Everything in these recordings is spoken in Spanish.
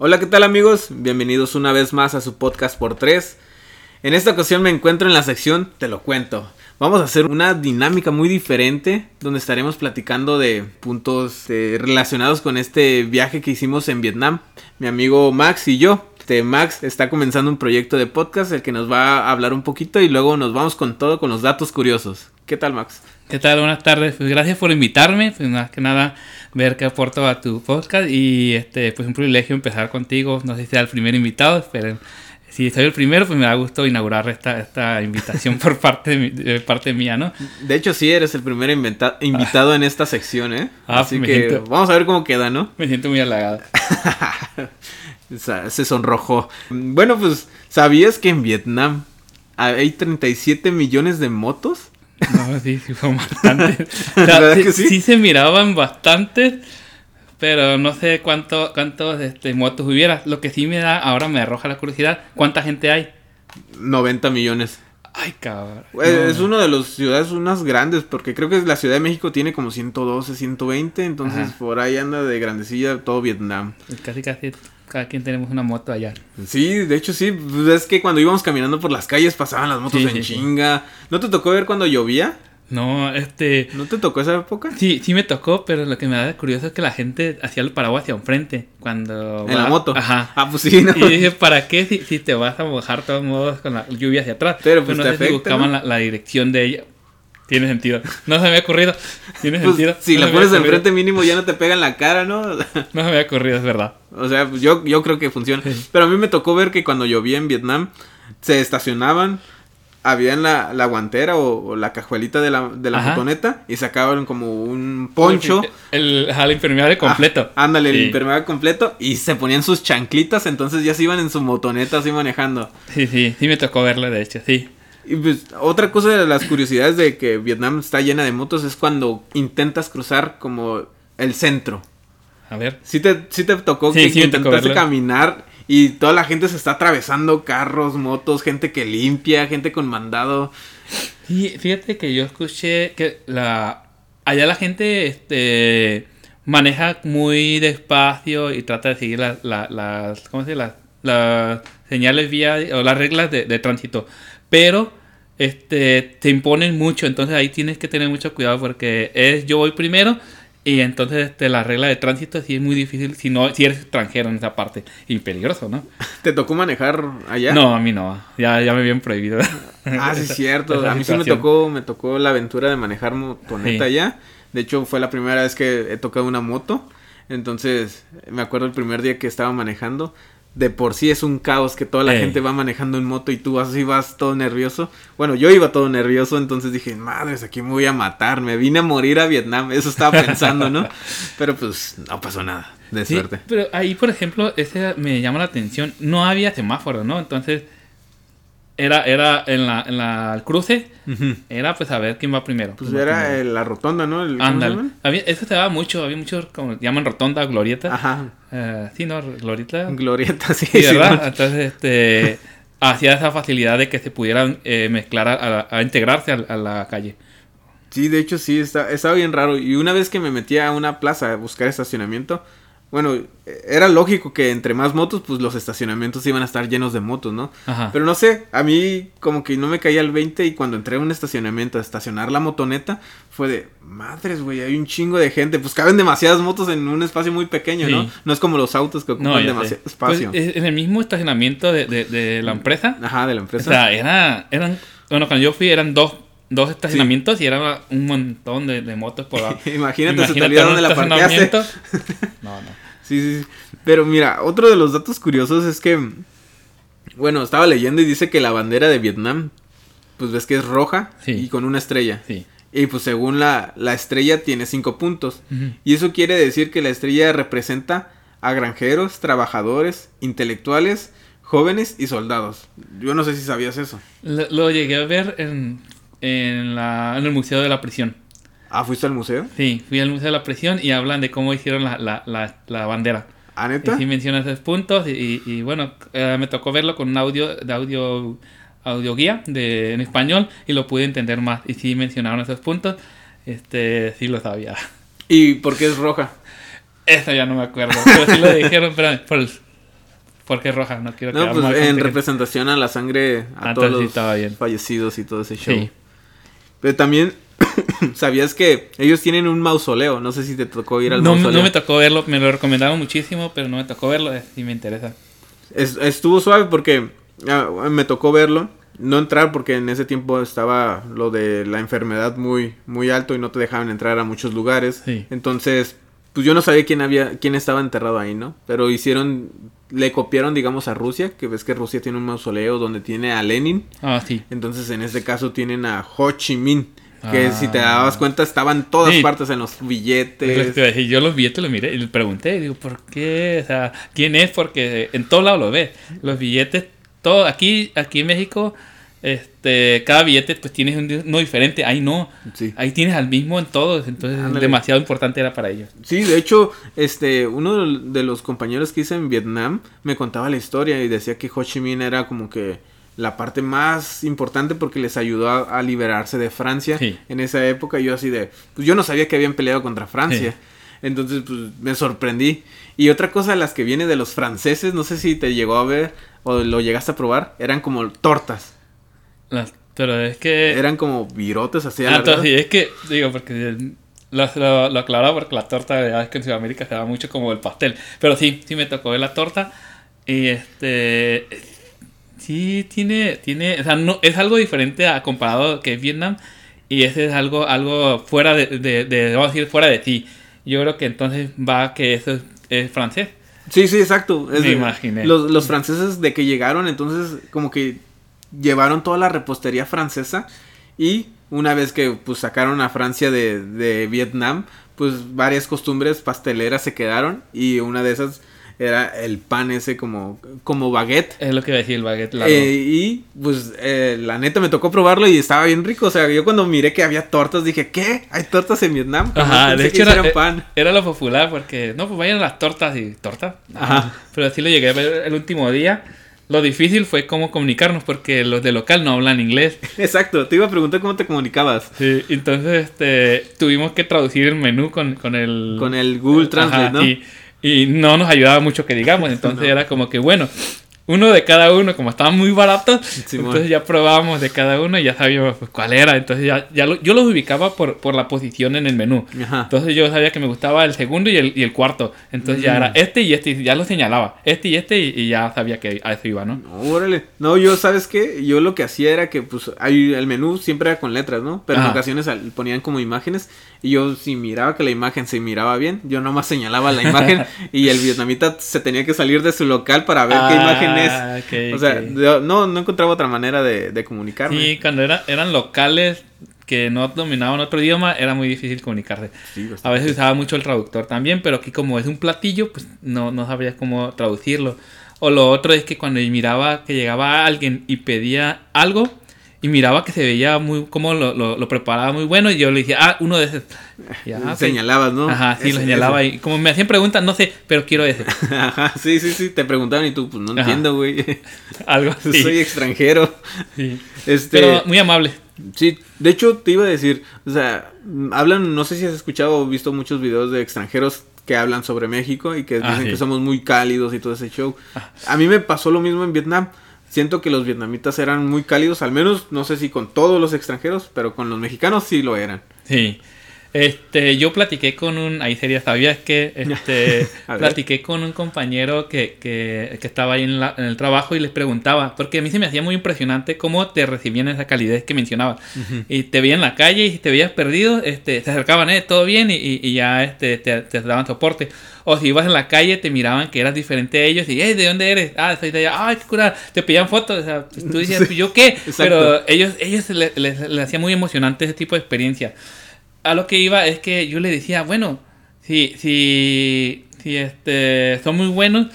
Hola, ¿qué tal amigos? Bienvenidos una vez más a su podcast por tres. En esta ocasión me encuentro en la sección Te lo cuento. Vamos a hacer una dinámica muy diferente donde estaremos platicando de puntos eh, relacionados con este viaje que hicimos en Vietnam. Mi amigo Max y yo. Este, Max está comenzando un proyecto de podcast el que nos va a hablar un poquito y luego nos vamos con todo con los datos curiosos. ¿Qué tal Max? ¿Qué tal? Buenas tardes. Pues gracias por invitarme. Pues más que nada ver qué aporto a tu podcast y este pues un privilegio empezar contigo. No sé si sea el primer invitado, pero si soy el primero, pues me da gusto inaugurar esta, esta invitación por parte, de, parte mía, ¿no? De hecho, sí, eres el primer invitado en esta sección, ¿eh? Ah, Así que vamos a ver cómo queda, ¿no? Me siento muy halagado. Se sonrojó. Bueno, pues, ¿sabías que en Vietnam hay 37 millones de motos? No, sí, sí, fue bastante. sí, se miraban bastantes, pero no sé cuánto, cuántos este, motos hubiera. Lo que sí me da, ahora me arroja la curiosidad, ¿cuánta gente hay? 90 millones. Ay, cabrón. Es una de las ciudades unas grandes, porque creo que la Ciudad de México tiene como 112, 120, entonces por ahí anda de grandecilla todo Vietnam. Casi, casi cada quien tenemos una moto allá. Sí, de hecho sí. Pues es que cuando íbamos caminando por las calles pasaban las motos en chinga. ¿No te tocó ver cuando llovía? No, este... ¿No te tocó esa época? Sí, sí me tocó, pero lo que me da curioso es que la gente hacía el paraguas hacia enfrente cuando... En la moto. Ajá. Ah, pues sí, ¿no? Y dije, ¿para qué si, te vas a mojar de todos modos con la lluvia hacia atrás? Pero pues no te sé buscaban la, dirección de ella. Tiene sentido. No se me había ocurrido. Tiene pues, sentido. Si la pones enfrente mínimo ya no te pega en la cara, ¿no? no se me había ocurrido, es verdad. O sea, pues, yo, yo creo que funciona. Pero a mí me tocó ver que cuando llovía en Vietnam, se estacionaban, habían la, la guantera o, la cajuelita de la, de la motoneta y sacaban como un poncho. El, el, impermeable completo. Ah, ándale, el impermeable completo y se ponían sus chanclitas, entonces ya se iban en su motoneta así manejando. Sí, sí, sí me tocó verlo, de hecho, sí. Y pues otra cosa de las curiosidades de que Vietnam está llena de motos es cuando intentas cruzar como el centro. A ver. Sí te, sí te tocó que intentaste caminar y toda la gente se está atravesando carros, motos, gente que limpia, gente con mandado. Y fíjate que yo escuché que la allá la gente este maneja muy despacio y trata de seguir las las ¿cómo se dice? las, señales vía o las reglas de, de tránsito. Pero este, te imponen mucho, entonces ahí tienes que tener mucho cuidado porque es yo voy primero y entonces este, la regla de tránsito sí es muy difícil si no si eres extranjero en esa parte y peligroso, ¿no? ¿Te tocó manejar allá? No, a mí no, ya, ya me habían prohibido. Ah, sí es cierto, a mí sí me tocó, me tocó la aventura de manejar motoneta allá. De hecho, fue la primera vez que he tocado una moto. Entonces, me acuerdo el primer día que estaba manejando, de por sí es un caos que toda la gente va manejando en moto y tú así vas todo nervioso. Bueno, yo iba todo nervioso, entonces dije, madres, aquí me voy a matar, me vine a morir a Vietnam, eso estaba pensando, ¿no? Pero pues no pasó nada, de suerte. Pero ahí, por ejemplo, ese me llama la atención, no había semáforo, ¿no? Entonces era, era en la, en la el cruce, era pues a ver quién va primero. Pues era la rotonda, ¿no? El, eso se daba mucho, había muchos, como llaman rotonda, glorieta. Ajá. Eh, sí, ¿no? Glorieta. Glorieta, sí. sí ¿verdad? Entonces, este, hacía esa facilidad de que se pudieran eh, mezclar, a, integrarse a, la calle. Sí, de hecho sí, está, estaba bien raro. Y una vez que me metí a una plaza a buscar estacionamiento, bueno, era lógico que entre más motos, pues los estacionamientos iban a estar llenos de motos, ¿no? Ajá. Pero no sé, a mí como que no me caía el 20 y cuando entré a un estacionamiento a estacionar la motoneta, fue de, madres, güey, hay un chingo de gente. Pues caben demasiadas motos en un espacio muy pequeño, ¿no? No es como los autos que ocupan demasiado espacio. Pues, en el mismo estacionamiento de, de, la empresa. Ajá, de la empresa. O sea, era, eran, bueno, cuando yo fui eran dos dos estacionamientos y era un montón de, motos por Imagínate, se te donde la parqueaste. no, no. Sí, sí, sí. Pero mira, otro de los datos curiosos es que, bueno, estaba leyendo y dice que la bandera de Vietnam, pues ves que es roja y con una estrella. Sí. Y pues según la, la estrella tiene cinco puntos. Y eso quiere decir que la estrella representa a granjeros, trabajadores, intelectuales, jóvenes y soldados. Yo no sé si sabías eso. Lo, llegué a ver en en, la, en el Museo de la Prisión. Ah, ¿fuiste al museo? Sí, fui al Museo de la Prisión y hablan de cómo hicieron la, la, la, bandera. ¿Ah, neta? Y sí menciona esos puntos y, y, bueno, eh, me tocó verlo con un audio, de audio, audio guía de, en español y lo pude entender más. Y sí mencionaron esos puntos, este, sí lo sabía. ¿Y por qué es roja? Eso ya no me acuerdo, pero sí lo dijeron, pero por ¿Por qué roja? No quiero No, pues en representación a la sangre a ah, todos los fallecidos y todo ese show. Pero también ¿Sabías que ellos tienen un mausoleo? No sé si te tocó ir al no, mausoleo. No me tocó verlo, me lo recomendaron muchísimo, pero no me tocó verlo y me interesa. estuvo suave porque ah, me tocó verlo. No entrar porque en ese tiempo estaba lo de la enfermedad muy, muy alto y no te dejaban entrar a muchos lugares. Entonces, pues yo no sabía quién había, quién estaba enterrado ahí, ¿no? Pero hicieron, le copiaron, digamos, a Rusia, que ves que Rusia tiene un mausoleo donde tiene a Lenin. Ah, sí. Entonces, en este caso tienen a Ho Chi Minh. Que si te dabas ah. cuenta estaban todas partes en los billetes. yo los billetes los miré y le pregunté, digo, ¿por qué? O sea, ¿quién es? Porque en todos lados lo ves. Los billetes, todo, aquí, aquí en México, este, cada billete pues tienes uno diferente. Ahí no. Ahí tienes al mismo en todos. Entonces demasiado importante era para ellos. Sí, de hecho, este, uno de los compañeros que hice en Vietnam me contaba la historia y decía que Ho Chi Minh era como que la parte más importante porque les ayudó a, liberarse de Francia en esa época. Yo así de, pues yo no sabía que habían peleado contra Francia. Entonces, pues me sorprendí. Y otra cosa, las que viene de los franceses, no sé si te llegó a ver o lo llegaste a probar, eran como tortas. Pero es que... Eran como virotes así. Ah, entonces, sí, es que, digo, porque lo, lo, lo aclaraba porque la torta, ya es que en Sudamérica se da mucho como el pastel. Pero sí, sí me tocó ver la torta. Y este Sí, tiene, tiene, o sea, no, es algo diferente a comparado que Vietnam y ese es algo, algo fuera de, de, vamos a decir, fuera de ti. Yo creo que entonces va que eso es, francés. Sí, sí, exacto. Me imaginé. Los, los franceses de que llegaron, entonces como que llevaron toda la repostería francesa y una vez que pues sacaron a Francia de, de Vietnam, pues varias costumbres pasteleras se quedaron y una de esas era el pan ese como, como baguette. Es lo que decía el baguette eh, y pues eh, la neta me tocó probarlo y estaba bien rico. O sea, yo cuando miré que había tortas dije, ¿qué? ¿Hay tortas en Vietnam? Ajá, de hecho era, pan. era lo popular porque, no, pues vayan las tortas y tortas. Ajá. Pero así lo llegué a ver el último día. Lo difícil fue cómo comunicarnos porque los de local no hablan inglés. Exacto, te iba a preguntar cómo te comunicabas. Sí, entonces este, tuvimos que traducir el menú con, con el... Con el Google Translate, ¿no? y no nos ayudaba mucho que digamos. Entonces era como que, bueno, uno de cada uno, como estaban muy baratos, entonces ya probábamos de cada uno y ya sabíamos pues, cuál era. Entonces ya, ya yo los ubicaba por, por la posición en el menú. Entonces yo sabía que me gustaba el segundo y el, y el cuarto. Entonces ya era mm. este y este, y ya lo señalaba. Este y este y, ya sabía que a eso iba, ¿no? Órale. No, yo, ¿sabes qué? Yo lo que hacía era que, pues, el menú siempre era con letras, ¿no? Pero en ocasiones ponían como imágenes y yo si miraba que la imagen se miraba bien, yo nomás señalaba la imagen y el vietnamita se tenía que salir de su local para ver qué imagen Ah, o sea, no, no encontraba otra manera de, de comunicarme. Sí, cuando era, eran locales que no dominaban otro idioma, era muy difícil comunicarse. a veces usaba mucho el traductor también, pero aquí como es un platillo, pues no, no sabía cómo traducirlo. O lo otro es que cuando miraba que llegaba alguien y pedía algo, y miraba que se veía muy, como lo, lo, preparaba muy bueno, y yo le dije, ah, uno de esos. Señalabas, ¿no? Ajá, sí, lo señalaba. Y como me hacían preguntas, no sé, pero quiero ese. Ajá, sí, sí, sí, te preguntaban y tú, pues no entiendo, güey. Algo así. Soy extranjero. Sí. Este... Pero muy amable. Sí, de hecho te iba a decir, o sea, hablan, no sé si has escuchado o visto muchos videos de extranjeros que hablan sobre México y que ah, dicen que somos muy cálidos y todo ese show. Ah. A mí me pasó lo mismo en Vietnam siento que los vietnamitas eran muy cálidos, al menos no sé si con todos los extranjeros, pero con los mexicanos sí lo eran. Sí. Este, yo platiqué con un, ahí sería, sabías que, este, platiqué con un compañero que, que, que estaba ahí en, en, el trabajo y les preguntaba, porque a mí se me hacía muy impresionante cómo te recibían esa calidez que mencionaba. Y te veían en la calle y si te veías perdido, este, se acercaban, eh, todo bien y, y, ya este, te, te, daban soporte. O si ibas en la calle, te miraban que eras diferente a ellos y, hey, ¿de dónde eres? Ah, soy de allá, ay, qué cura, te pedían fotos, o sea, tú decías, pues, ¿yo qué? Pero ellos, ellos les, les, les hacía muy emocionante ese tipo de experiencia a lo que iba es que yo le decía, bueno, si, si, si este, son muy buenos,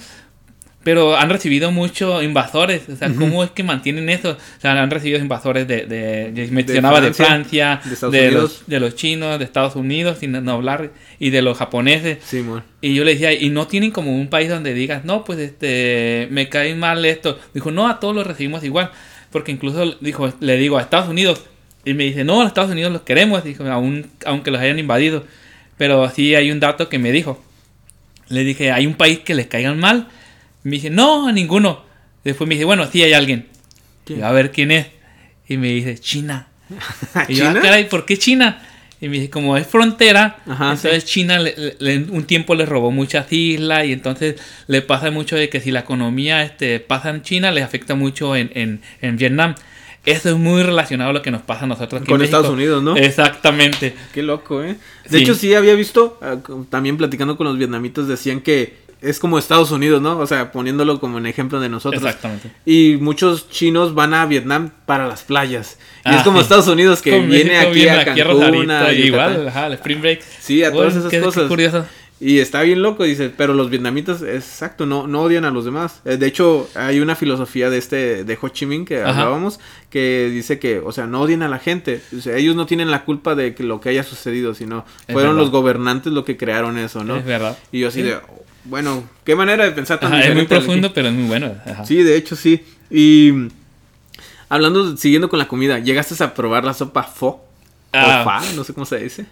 pero han recibido muchos invasores. O sea, ¿cómo es que mantienen eso? O sea, han recibido invasores de, de mencionaba de Francia, de, los, de los chinos, de Estados Unidos, sin no hablar, y de los japoneses. Sí, y yo le decía, ¿y no tienen como un país donde digas, no, pues este, me cae mal esto? Dijo, no, a todos los recibimos igual. Porque incluso, dijo, le digo, a Estados Unidos, y me dice, no, los Estados Unidos los queremos, dijo, aún, aunque los hayan invadido. Pero sí hay un dato que me dijo. Le dije, hay un país que les caigan mal me dice, no, ninguno. Después me dice, bueno, sí hay alguien. a ver quién es. Y me dice, China. y yo, ah, caray, ¿por qué China? Y me dice, como es frontera, entonces China un tiempo le robó muchas islas y entonces le pasa mucho de que si la economía este, pasa en China, les afecta mucho en, en, en Vietnam. Eso es muy relacionado a lo que nos pasa a nosotros aquí Con Estados Unidos, ¿no? Exactamente. Qué loco, ¿eh? De hecho, sí había visto, ah, también platicando con los vietnamitas, decían que es como Estados Unidos, ¿no? O sea, poniéndolo como un ejemplo de nosotros. Exactamente. Y muchos chinos van a Vietnam para las playas. Y es ah, como Estados Unidos que viene aquí a Cancún, a igual, ajá, el Spring Break. Sí, a todas esas cosas. Qué curioso. Y está bien loco, dice, pero los vietnamitas, exacto, no, no odian a los demás. Eh, de hecho, hay una filosofía de este, de Ho Chi Minh que hablábamos, que dice que, o sea, no odian a la gente. O sea, ellos no tienen la culpa de que lo que haya sucedido, sino fueron los gobernantes los que crearon eso, ¿no? Es verdad. Y yo así de, bueno, qué manera de pensar tan Es muy profundo, pero es muy bueno. Sí, de hecho sí. Y hablando, siguiendo con la comida, ¿llegaste a probar la sopa pho? Ah. O fa, no sé cómo se dice.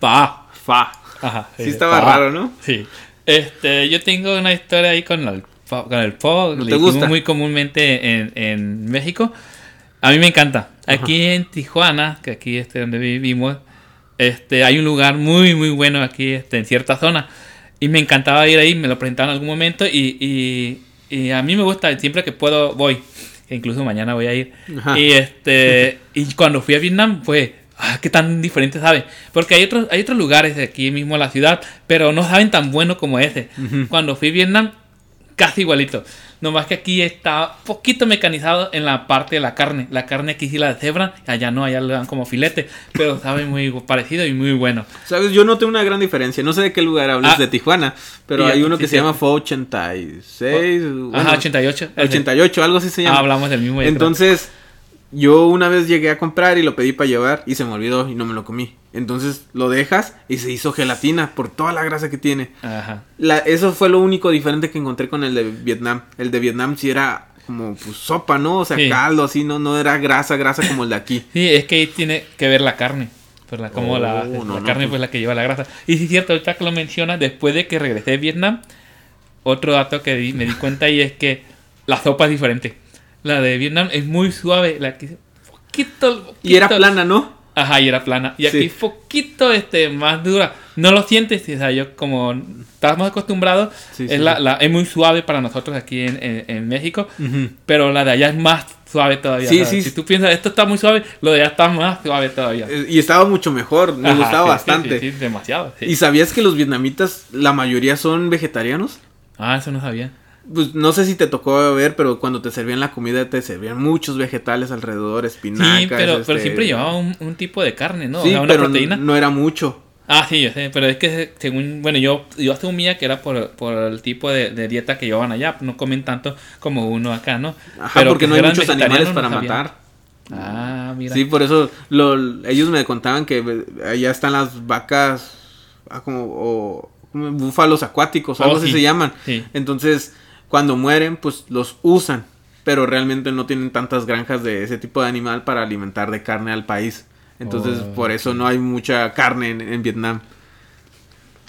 Fa. Fa. Ajá. Sí, estaba raro, ¿no? Sí. Este, yo tengo una historia ahí con el. Con el pho. ¿No te gusta? muy comúnmente en, en México. A mí me encanta. Aquí en Tijuana, que aquí es donde vivimos, este, hay un lugar muy, muy bueno aquí este, en cierta zona y me encantaba ir ahí, me lo presentaban en algún momento y, y, a mí me gusta, siempre que puedo voy. Incluso mañana voy a ir. Y este y cuando fui a Vietnam fue, ah, qué tan diferente sabe. Porque hay otros, hay otros lugares de aquí mismo en la ciudad, pero no saben tan bueno como ese. Cuando fui a Vietnam, casi igualito. Nomás que aquí está poquito mecanizado en la parte de la carne. La carne aquí sí la cebra, allá no, allá le dan como filete, pero sabe muy parecido y muy bueno. Sabes, yo noté una gran diferencia. No sé de qué lugar hablas ah. de Tijuana, pero hay uno que se llama Fo 86. Ajá, 88. 88, algo así se llama. Ah, hablamos del mismo. Entonces, yo una vez llegué a comprar y lo pedí para llevar y se me olvidó y no me lo comí. Entonces lo dejas y se hizo gelatina por toda la grasa que tiene. Ajá. La, eso fue lo único diferente que encontré con el de Vietnam. El de Vietnam sí era como pues, sopa, ¿no? O sea, caldo así, no, no era grasa, grasa como el de aquí. Sí, es que ahí tiene que ver la carne. Pues la, como la, oh, carne pues la que lleva la grasa. Y sí es cierto, ahorita que lo menciona, después de que regresé de Vietnam, otro dato que me di cuenta ahí es que la sopa es diferente. La de Vietnam es muy suave, la que poquito, poquito, Y era plana, ¿no? Ajá, y era plana. Y aquí poquito este, más dura. No lo sientes, o sea, yo como estamos acostumbrados, es, la, es muy suave para nosotros aquí en, en, México, pero la de allá es más suave todavía. Sí, sí. Si tú piensas, esto está muy suave, lo de allá está más suave todavía. Eh, y estaba mucho mejor, me gustaba bastante. Sí, demasiado. ¿Y sabías que los vietnamitas, la mayoría son vegetarianos? Ah, eso no sabía pues no sé si te tocó ver, pero cuando te servían la comida te servían muchos vegetales alrededor, espinacas. Sí, pero, pero este, siempre llevaba un, tipo de carne, ¿no? Sí, pero proteína. No, era mucho. Ah, sí, yo sé, pero es que según, bueno, yo, yo asumía que era por, por el tipo de, dieta que llevaban allá, no comen tanto como uno acá, ¿no? Ajá, porque no hay muchos animales para matar. Ah, mira. Sí, por eso lo, ellos me contaban que allá están las vacas ah, como, o, búfalos acuáticos, algo oh, así se llaman. Entonces cuando mueren, pues los usan, pero realmente no tienen tantas granjas de ese tipo de animal para alimentar de carne al país. Entonces, oh, por eso no hay mucha carne en, Vietnam.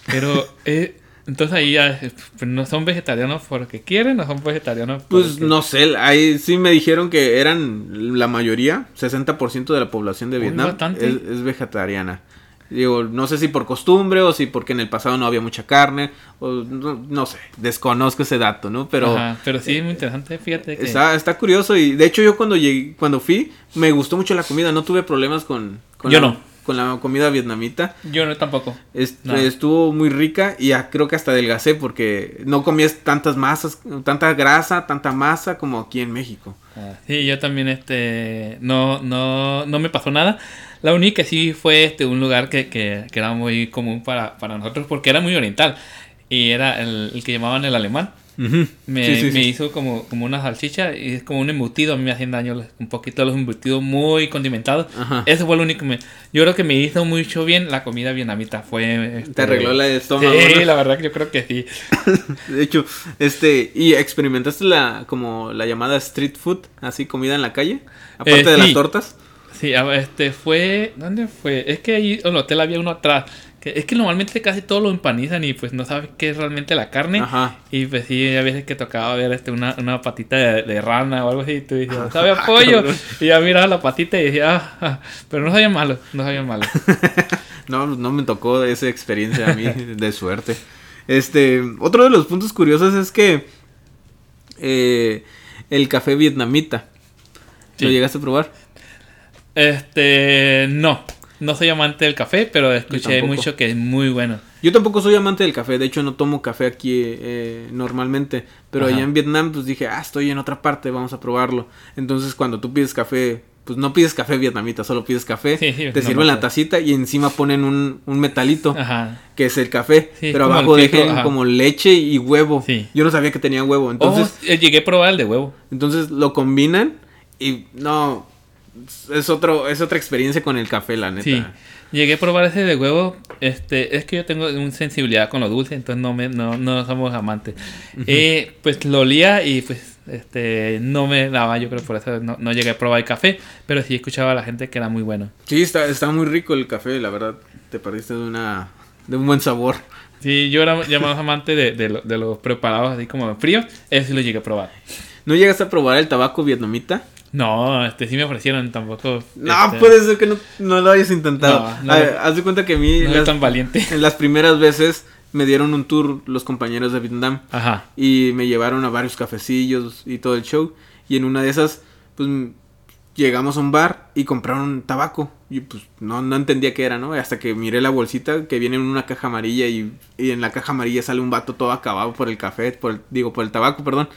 Pero, eh, entonces ahí ya, pues, no son vegetarianos porque quieren, no son vegetarianos Pues no sé, ahí sí me dijeron que eran la mayoría, 60% de la población de Vietnam es, vegetariana. Digo, no sé si por costumbre o si porque en el pasado no había mucha carne, o no, sé, desconozco ese dato, ¿no? Pero, pero sí, es muy interesante, fíjate. Que... Está, está curioso y de hecho yo cuando llegué, cuando fui, me gustó mucho la comida, no tuve problemas con, con yo no. Con la comida vietnamita. Yo no tampoco. Estuvo muy rica y creo que hasta adelgacé porque no comías tantas masas, tanta grasa, tanta masa como aquí en México. Ah, sí, yo también este no, no, no me pasó nada. La única sí fue este, un lugar que, que, era muy común para, para, nosotros porque era muy oriental y era el, que llamaban el alemán. me, me hizo como, como una salchicha y es como un embutido. A mí me hacen daño un poquito los embutidos muy condimentados. Eso fue lo único que me. Yo creo que me hizo mucho bien la comida vietnamita. Fue. Este, Te arregló la estómago. Sí, la verdad que yo creo que sí. de hecho, este. ¿Y experimentaste la como la llamada street food? Así, comida en la calle. Aparte eh, de las tortas. Sí, este fue. ¿Dónde fue? Es que ahí en el hotel había uno atrás es que normalmente casi todo lo empanizan y pues no sabes qué es realmente la carne. Ajá. Y pues sí, a veces que tocaba ver este, una, una patita de, rana o algo así y tú dices, ¿sabe a pollo? y ya miraba la patita y decía, ah, ah, pero no sabía malo, no sabía malo. no, no me tocó esa experiencia a mí de suerte. Este, otro de los puntos curiosos es que eh, el café vietnamita, ¿lo llegaste a probar? Este, no. No soy amante del café, pero escuché mucho que es muy bueno. Yo tampoco soy amante del café, de hecho no tomo café aquí eh, normalmente, pero allá en Vietnam pues dije, ah, estoy en otra parte, vamos a probarlo. Entonces cuando tú pides café, pues no pides café vietnamita, solo pides café, te sirven la tacita y encima ponen un, metalito, que es el café, pero abajo dejan como leche y huevo. Yo no sabía que tenía huevo, entonces... Oh, llegué a probar el de huevo. Entonces lo combinan y no, es otro es otra experiencia con el café, la neta. Sí. Llegué a probar ese de huevo. Este, es que yo tengo una sensibilidad con lo dulce, entonces no me no, no somos amantes. Eh, pues lo olía y pues este no me daba, yo creo por eso no, no, llegué a probar el café, pero sí escuchaba a la gente que era muy bueno. Sí, está, está muy rico el café, la verdad. Te perdiste de una de un buen sabor. Sí, yo era ya más amante de, de, de los preparados así como frío, eso sí lo llegué a probar. ¿No llegaste a probar el tabaco vietnamita? No, este sí me ofrecieron tampoco. No, este, puede ser que no, no, lo hayas intentado. No, haz de cuenta que a mí. No tan valiente. En las primeras veces me dieron un tour los compañeros de Vietnam. Ajá. Y me llevaron a varios cafecillos y todo el show. Y en una de esas, pues llegamos a un bar y compraron tabaco. Y pues no, no entendía qué era, ¿no? Hasta que miré la bolsita que viene en una caja amarilla y, y en la caja amarilla sale un vato todo acabado por el café, por el, digo, por el tabaco, perdón.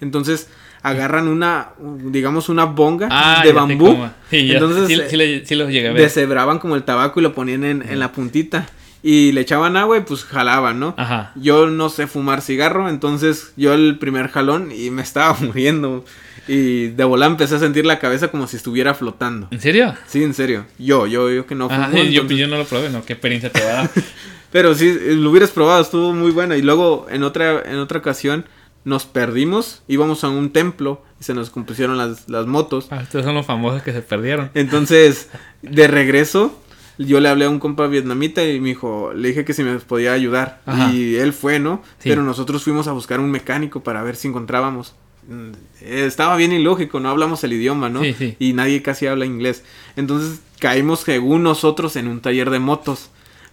Entonces agarran una, digamos, una bonga ah, de bambú. Sí, Entonces, sí, sí, los llegué a ver. Deshebraban como el tabaco y lo ponían en, en, la puntita. Y le echaban agua y pues jalaban, ¿no? Ajá. Yo no sé fumar cigarro, entonces yo el primer jalón y me estaba muriendo. Y de volar empecé a sentir la cabeza como si estuviera flotando. ¿En serio? Sí, en serio. Yo, yo, yo que no fumo. yo, yo no lo probé, ¿no? ¿Qué experiencia te va a dar? Pero sí, lo hubieras probado, estuvo muy bueno. Y luego en otra, en otra ocasión nos perdimos, íbamos a un templo y se nos compusieron las, las motos. Ah, estos son los famosos que se perdieron. Entonces, de regreso, yo le hablé a un compa vietnamita y me dijo, le dije que si me podía ayudar. Y él fue, ¿no? Pero nosotros fuimos a buscar un mecánico para ver si encontrábamos. Mm, estaba bien ilógico, no hablamos el idioma, ¿no? Y nadie casi habla inglés. Entonces caímos según nosotros en un taller de motos.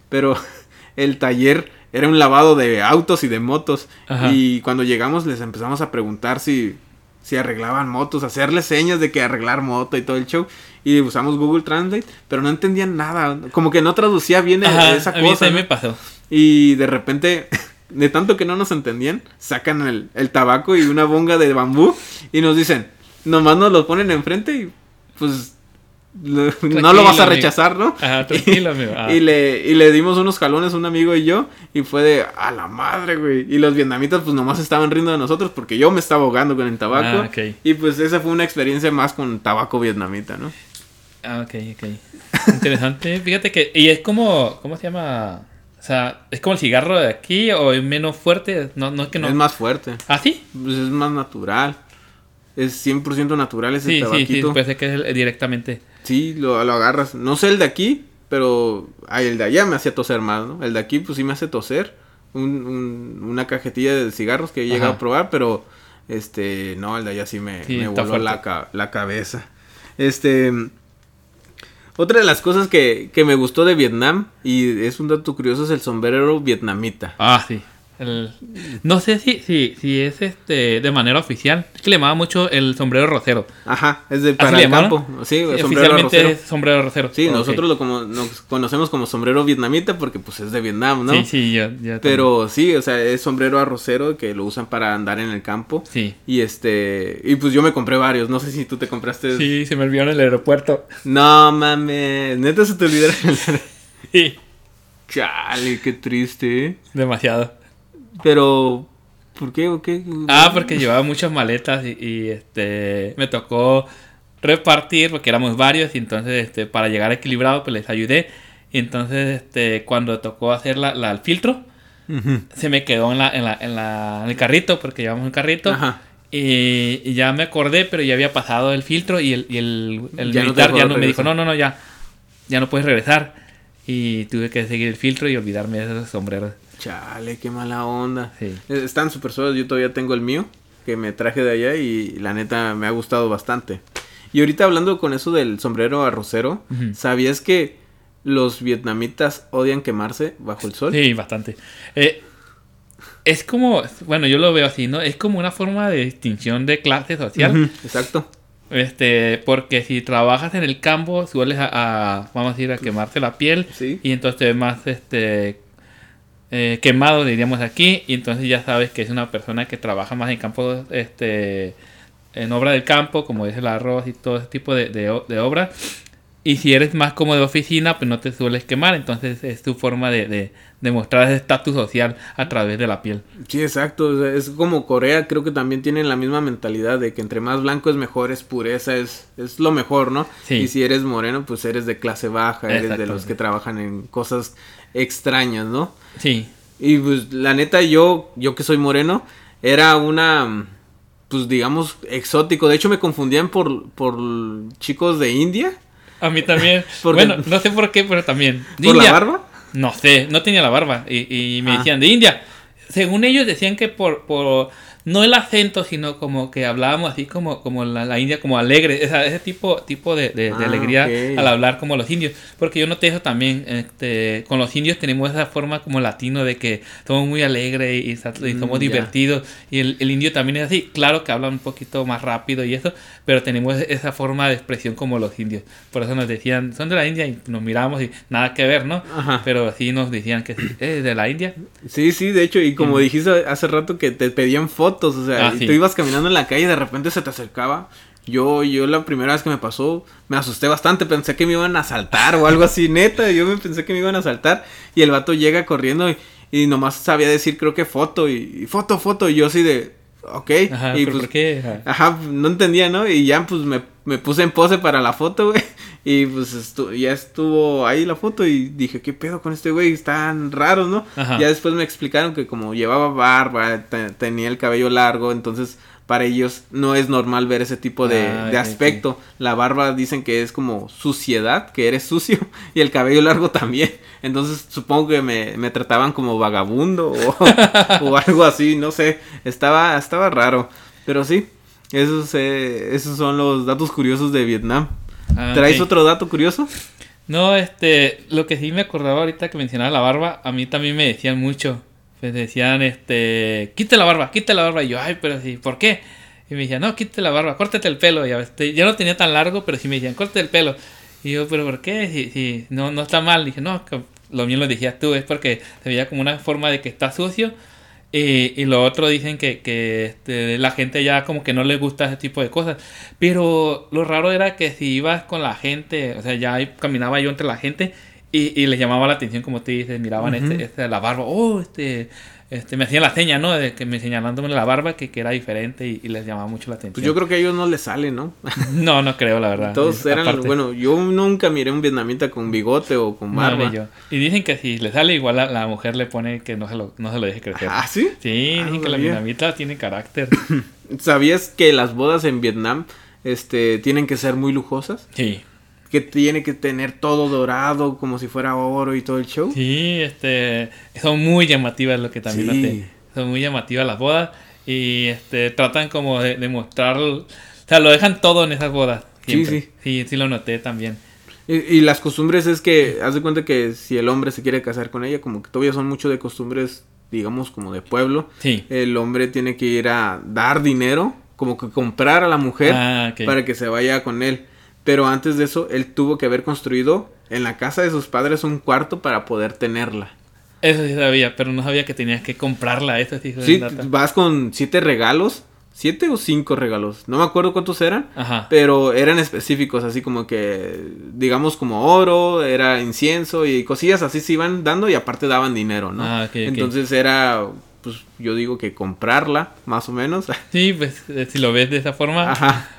Pero el taller era un lavado de autos y de motos. Y cuando llegamos les empezamos a preguntar si, si arreglaban motos, hacerles señas de que arreglar moto y todo el show. Y usamos Google Translate, pero no entendían nada. Como que no traducía bien esa cosa. A mí me pasó. Y de repente, de tanto que no nos entendían, sacan el, el tabaco y una bonga de bambú y nos dicen, nomás nos lo ponen enfrente y pues no lo vas a rechazar, ¿no? Ajá, tranquilo, amigo. Ah. Y, le, y le dimos unos jalones un amigo y yo, y fue de, a la madre, güey. Y los vietnamitas, pues nomás estaban riendo de nosotros porque yo me estaba ahogando con el tabaco. Ah, Y pues esa fue una experiencia más con tabaco vietnamita, ¿no? Ah, ok, ok. Interesante. Fíjate que, y es como, ¿cómo se llama? O sea, ¿es como el cigarro de aquí o es menos fuerte? No, no es que no. Es más fuerte. ¿Ah, sí? Pues es más natural. Es 100% natural ese sí, tabaquito. Sí, sí, puede que es directamente. Sí, lo, lo agarras. No sé el de aquí, pero ay, el de allá me hacía toser más, ¿no? El de aquí, pues sí me hace toser. Un, una cajetilla de cigarros que he llegado a probar, pero este, no, el de allá sí me, me voló la, la cabeza. Este. Otra de las cosas que, que me gustó de Vietnam, y es un dato curioso, es el sombrero vietnamita. Ah, sí no sé si, si, si es este de manera oficial. Es que le llamaba mucho el sombrero rocero. Ajá, es de para el campo. Sí, oficialmente es sombrero rocero. Sí, nosotros lo como, nos conocemos como sombrero vietnamita porque pues es de Vietnam, ¿no? Sí, sí, ya, ya Pero sí, o sea, es sombrero arrocero que lo usan para andar en el campo. Sí. Y este, y pues yo me compré varios. No sé si tú te compraste. Sí, se me olvidaron en el aeropuerto. No mames, neta se te olvidaron. sí. Chale, qué triste. ¿eh? Demasiado. Pero, ¿por qué o qué? Ah, porque llevaba muchas maletas y, este me tocó repartir porque éramos varios y entonces este para llegar equilibrado pues les ayudé. Y entonces este cuando tocó hacer la, el filtro se me quedó en la, en la, en la en el carrito porque llevamos un carrito. Y, ya me acordé pero ya había pasado el filtro y el, y el, militar ya no me dijo no no no ya ya no puedes regresar y tuve que seguir el filtro y olvidarme de esos sombreros. Chale, qué mala onda. Sí. Están súper suaves, yo todavía tengo el mío, que me traje de allá y la neta me ha gustado bastante. Y ahorita hablando con eso del sombrero arrocero, ¿sabías que los vietnamitas odian quemarse bajo el sol? Sí, bastante. Eh, es como, bueno, yo lo veo así, ¿no? Es como una forma de distinción de clase social. exacto. Este, porque si trabajas en el campo, sueles a, vamos a decir, a quemarte la piel. Y entonces te ves más, este, eh, quemado, diríamos aquí. Y entonces ya sabes que es una persona que trabaja más en campo, este, en obra del campo, como es el arroz y todo ese tipo de, de, de obras. Y si eres más como de oficina, pues no te sueles quemar. Entonces es tu forma de, de, de mostrar ese estatus social a través de la piel. Sí, exacto. Es como Corea, creo que también tienen la misma mentalidad de que entre más blanco es mejor, es pureza, es, es lo mejor, ¿no? Y si eres moreno, pues eres de clase baja, eres de los que trabajan en cosas extrañas, ¿no? Sí. Y pues la neta, yo, yo que soy moreno, era una pues digamos exótico. De hecho me confundían por, por chicos de India a mí también. bueno, no sé por qué, pero también. ¿Por la barba? No sé, no tenía la barba. Y, y me ah. decían, de India. Según ellos decían que por, por no el acento, sino como que hablábamos así como, como la, India, como alegre, ese tipo, tipo de, de, ah, alegría al hablar como los indios. Porque yo noté eso también, este, con los indios tenemos esa forma como latino de que somos muy alegres y, somos mm, divertidos. Y el, el, indio también es así, claro que habla un poquito más rápido y eso, pero tenemos esa forma de expresión como los indios. Por eso nos decían, son de la India y nos miramos y nada que ver, ¿no? Pero sí nos decían que sí, ¿eh, de la India. Sí, sí, de hecho, y como dijiste hace rato que te pedían fotos o sea, ah, tú ibas caminando en la calle y de repente se te acercaba. Yo, yo la primera vez que me pasó, me asusté bastante, pensé que me iban a asaltar o algo así, neta, yo me pensé que me iban a asaltar y el vato llega corriendo y, nomás sabía decir creo que foto y, foto, foto y yo así de, ok. Ajá, y pues, ¿por qué? Ajá. no entendía, ¿no? Y ya pues me, me puse en pose para la foto, güey. Y pues ya estuvo ahí la foto y dije, ¿qué pedo con este güey? Están raros, ¿no? Ya después me explicaron que como llevaba barba, tenía el cabello largo, entonces para ellos no es normal ver ese tipo de, ah, aspecto. La barba dicen que es como suciedad, que eres sucio, y el cabello largo también. Entonces supongo que me, me trataban como vagabundo o, o, algo así, no sé. Estaba, estaba raro. Pero sí, esos, eh, esos son los datos curiosos de Vietnam. Ah, ¿Traes otro dato curioso? No, este, lo que sí me acordaba ahorita que mencionaba la barba, a mí también me decían mucho. Pues decían, este, quite la barba, quite la barba. Y yo, ay, pero sí, ¿por qué? Y me decían, no, quite la barba, córtate el pelo. Ya, este, yo no tenía tan largo, pero sí me decían, córtate el pelo. Y yo, pero ¿por qué? Si, si no, no está mal. dije, no, lo mío lo decías tú, es porque se veía como una forma de que está sucio y, lo otro dicen que, que este, la gente ya como que no le gusta ese tipo de cosas. Pero lo raro era que si ibas con la gente, o sea, ya caminaba yo entre la gente y, y les llamaba la atención, como te dices, miraban este, este, la barba, oh, este, este, me hacían la seña, ¿no? De que me señalándome la barba que, que era diferente y, les llamaba mucho la atención. Pues yo creo que a ellos no les sale, ¿no? no, no creo, la verdad. Todos eran, bueno, yo nunca miré un vietnamita con bigote o con barba. yo. Y dicen que si le sale igual la, la mujer le pone que no se lo, no se lo deje crecer. ¿Ah, sí? Sí, ah, dicen que la vietnamita tiene carácter. ¿Sabías que las bodas en Vietnam este, tienen que ser muy lujosas? Sí que tiene que tener todo dorado como si fuera oro y todo el show. Sí, este, son muy llamativas lo que también sí. Son muy llamativas las bodas y este tratan como de, mostrar, o sea, lo dejan todo en esas bodas. Sí, sí. Sí, sí lo noté también. Y, las costumbres es que, haz de cuenta que si el hombre se quiere casar con ella, como que todavía son mucho de costumbres, digamos, como de pueblo. Sí. El hombre tiene que ir a dar dinero, como que comprar a la mujer ah, para que se vaya con él. Pero antes de eso, él tuvo que haber construido en la casa de sus padres un cuarto para poder tenerla. Eso sí sabía, pero no sabía que tenías que comprarla. Eso sí, sí vas con siete regalos. ¿Siete o cinco regalos? No me acuerdo cuántos eran. Ajá. Pero eran específicos, así como que, digamos, como oro, era incienso y cosillas así se iban dando y aparte daban dinero, ¿no? Ah, Entonces era pues yo digo que comprarla, más o menos. Sí, pues eh, si lo ves de esa forma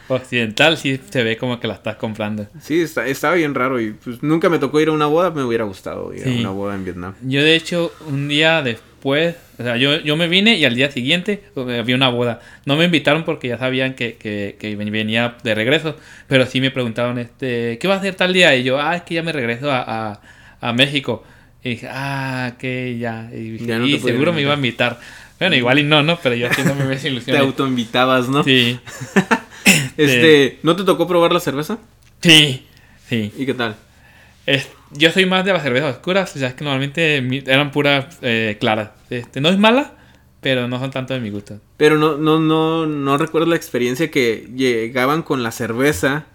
occidental, sí se ve como que la estás comprando. Sí, está, está bien raro y pues nunca me tocó ir a una boda, me hubiera gustado ir a una boda en Vietnam. Yo de hecho un día después, o sea, yo, yo me vine y al día siguiente eh, había una boda. No me invitaron porque ya sabían que, que, que venía de regreso, pero sí me preguntaron, este, ¿qué va a hacer tal día? Y yo, ah, es que ya me regreso a a México. Y dije, ah, que ya. Y, dije, seguro me iba a invitar. Bueno, igual y no, ¿no? Pero yo no me ves ilusión. Te autoinvitabas, ¿no? Sí. este, ¿no te tocó probar la cerveza? Sí, sí. ¿Y qué tal? Yo soy más de las cervezas oscuras, o sea, es que normalmente eran puras eh, claras. Este, no es mala, pero no son tanto de mi gusto. Pero no, no, no, no recuerdo la experiencia que llegaban con la cerveza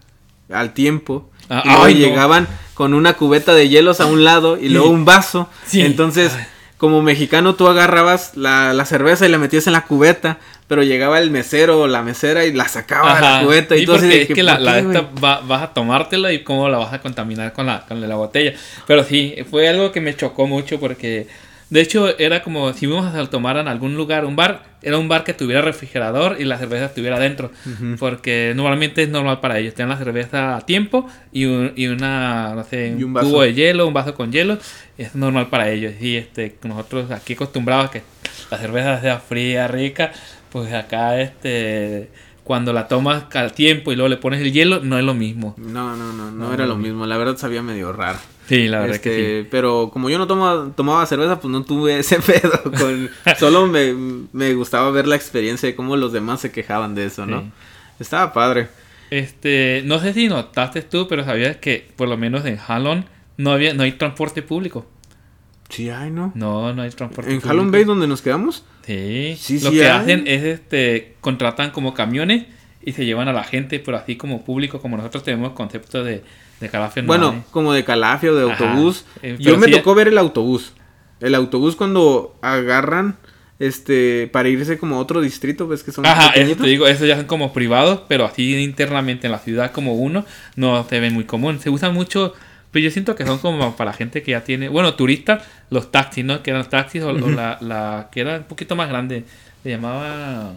al tiempo. Ah, y llegaban con una cubeta de hielos a un lado y luego un vaso. Entonces, como mexicano, tú agarrabas la, la, cerveza y la metías en la cubeta, pero llegaba el mesero o la mesera y la sacaba de la cubeta. Y todo porque es que, la, la esta vas a tomártela y cómo la vas a contaminar con la, con la botella. Pero sí, fue algo que me chocó mucho porque de hecho, era como si íbamos a tomar en algún lugar, un bar, era un bar que tuviera refrigerador y la cerveza estuviera dentro. Porque normalmente es normal para ellos. Tienen la cerveza a tiempo y, y una, no sé, un, cubo de hielo, un vaso con hielo. Es normal para ellos. Y este, nosotros aquí acostumbrados a que la cerveza sea fría, rica, pues acá este cuando la tomas al tiempo y luego le pones el hielo, no es lo mismo. No, no, no, no, era lo mismo. La verdad sabía medio raro. Sí, la verdad que sí. Este, pero como yo no tomaba, tomaba cerveza, pues no tuve ese pedo. Con, solo me, gustaba ver la experiencia de cómo los demás se quejaban de eso, ¿no? Estaba padre. Este, no sé si notaste tú, pero sabías que por lo menos en Halon no había, no hay transporte público. Sí hay, ¿no? No, no hay transporte ¿En público. ¿En Halon Bay donde nos quedamos? Sí. sí Lo que hacen es, este, contratan como camiones y se llevan a la gente, pero así como público, como nosotros tenemos concepto de de Calafia Bueno, como de Calafia o de autobús. Eh, Yo me tocó ver el autobús. El autobús cuando agarran este para irse como a otro distrito, ves que son Ajá, eso te digo, esos ya son como privados, pero así internamente en la ciudad como uno no se ve muy común. Se usan mucho, pero yo siento que son como para la gente que ya tiene, bueno, turistas, los taxis, ¿no? Que eran los taxis o, la, la que era un poquito más grande, se llamaba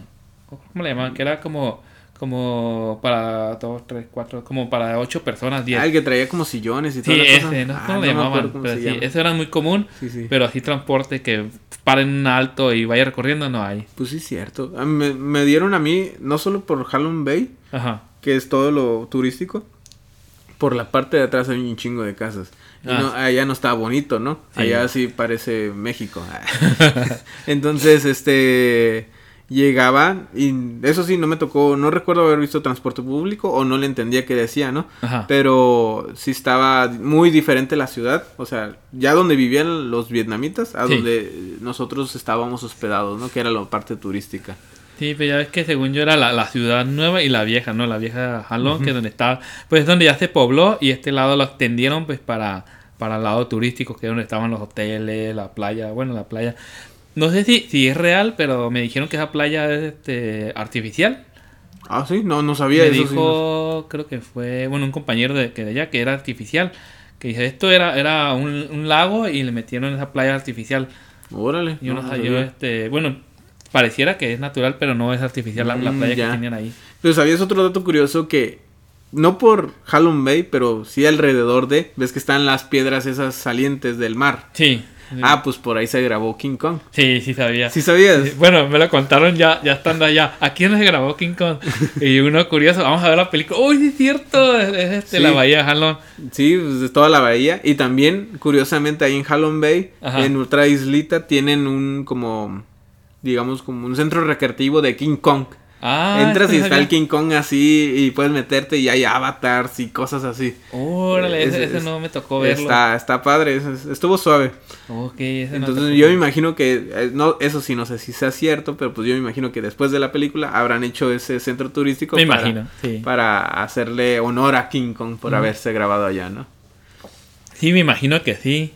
¿cómo le llamaban? Que era como como para dos, tres, cuatro, como para ocho personas, diez. Ah, el que traía como sillones y todo. Sí, ese, ¿no? Ah, ¿Cómo le llamaban? Pero sí, eso era muy común, pero así transporte que paren un alto y vaya recorriendo no hay. Pues sí, cierto. Me, me dieron a mí, no solo por Hallown Bay, Ajá. que es todo lo turístico, por la parte de atrás hay un chingo de casas. Y ah. no, allá no está bonito, ¿no? Allá sí parece México. Entonces, este llegaban y eso sí no me tocó, no recuerdo haber visto transporte público o no le entendía qué decía, ¿no? Pero sí estaba muy diferente la ciudad, o sea, ya donde vivían los vietnamitas a donde nosotros estábamos hospedados, ¿no? Que era la parte turística. Sí, pero ya ves que según yo era la, ciudad nueva y la vieja, ¿no? La vieja Jalón, que es donde estaba, pues es donde ya se pobló y este lado lo extendieron pues para para el lado turístico, que es donde estaban los hoteles, la playa, bueno, la playa no sé si, si es real, pero me dijeron que esa playa es este, artificial. Ah, sí, no, no sabía me dijo, creo que fue, bueno, un compañero de, que de allá que era artificial. Que dice, esto era, era un, lago y le metieron esa playa artificial. Órale. Yo no, sabía, este, bueno, pareciera que es natural, pero no es artificial la, mm, playa que tenían ahí. Pero sabías otro dato curioso que no por Hallown Bay, pero sí alrededor de, ves que están las piedras esas salientes del mar. Sí. Ah, pues por ahí se grabó King Kong. Sí, sí sabía. ¿Sí sabías? Bueno, me lo contaron ya, ya estando allá. Aquí no se grabó King Kong. Y uno curioso, vamos a ver la película. ¡Uy, sí es cierto! Es, este, la bahía de Halon. Sí, pues es toda la bahía. Y también, curiosamente, ahí en Halon Bay, en Ultra Islita, tienen un como, digamos, como un centro recreativo de King Kong. Ah, Entras y está el King Kong así y puedes meterte y hay avatars y cosas así. Órale, ese, no me tocó verlo. Está, está padre, estuvo suave. Ok, ese Entonces yo me imagino que, eh, no, eso sí, no sé si sea cierto, pero pues yo me imagino que después de la película habrán hecho ese centro turístico. Me para, imagino, sí. Para hacerle honor a King Kong por haberse grabado allá, ¿no? Sí, me imagino que sí.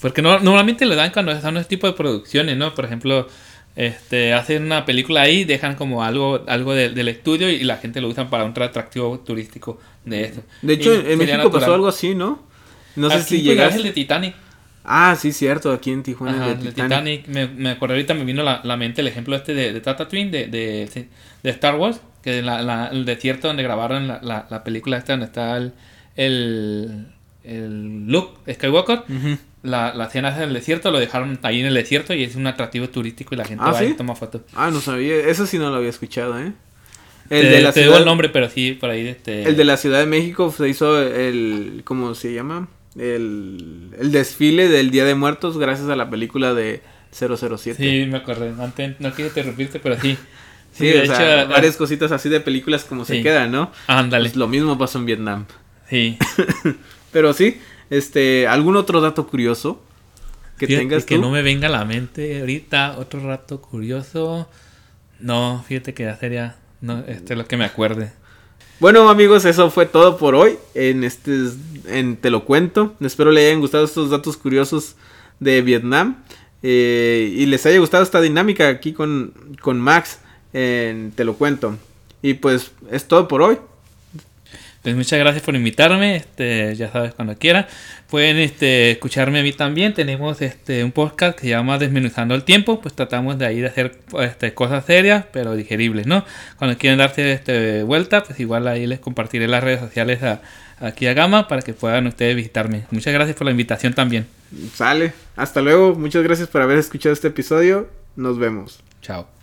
Porque no, normalmente le dan cuando están ese tipo de producciones, ¿no? Por ejemplo este, hacen una película ahí, dejan como algo, algo del estudio y la gente lo usan para un atractivo turístico de eso. De hecho, en México pasó algo así, ¿no? No sé si llegas. el de Titanic. Ah, sí, cierto, aquí en Tijuana. el de Titanic. Me, me acordé ahorita, me vino la, la mente el ejemplo este de, de Tata Twin, de, de, de Star Wars, que la, la, el desierto donde grabaron la, la, película esta, donde está el, el, el Luke Skywalker la, la escena en el desierto, lo dejaron ahí en el desierto y es un atractivo turístico y la gente ¿Ah, va y toma fotos. Ah, no sabía, eso sí no lo había escuchado, ¿eh? El de la te ciudad... el nombre, pero sí, por ahí. Este... El de la Ciudad de México se hizo el, ¿cómo se llama? el, el desfile del Día de Muertos gracias a la película de 007. Sí, me acuerdo. Antes, no quiero interrumpirte, pero sí. Sí, de hecho, varias cositas así de películas como se quedan, ¿no? Ándale. Pues lo mismo pasó en Vietnam. Sí. pero sí, este, ¿algún otro dato curioso que tengas tú? Que no me venga a la mente ahorita, otro rato curioso. No, fíjate que ya sería, no, este es lo que me acuerde. Bueno amigos, eso fue todo por hoy en este en Te lo cuento. Espero les hayan gustado estos datos curiosos de Vietnam eh, y les haya gustado esta dinámica aquí con, con Max en Te lo cuento. Y pues es todo por hoy. Pues muchas gracias por invitarme, este, ya sabes cuando quiera. Pueden este, escucharme a mí también. Tenemos este, un podcast que se llama Desmenuzando el Tiempo. Pues tratamos de ahí de hacer este, cosas serias, pero digeribles, ¿no? Cuando quieran darse este, vuelta, pues igual ahí les compartiré las redes sociales aquí a Gama para que puedan ustedes visitarme. Muchas gracias por la invitación también. Sale. Hasta luego. Muchas gracias por haber escuchado este episodio. Nos vemos. Chao.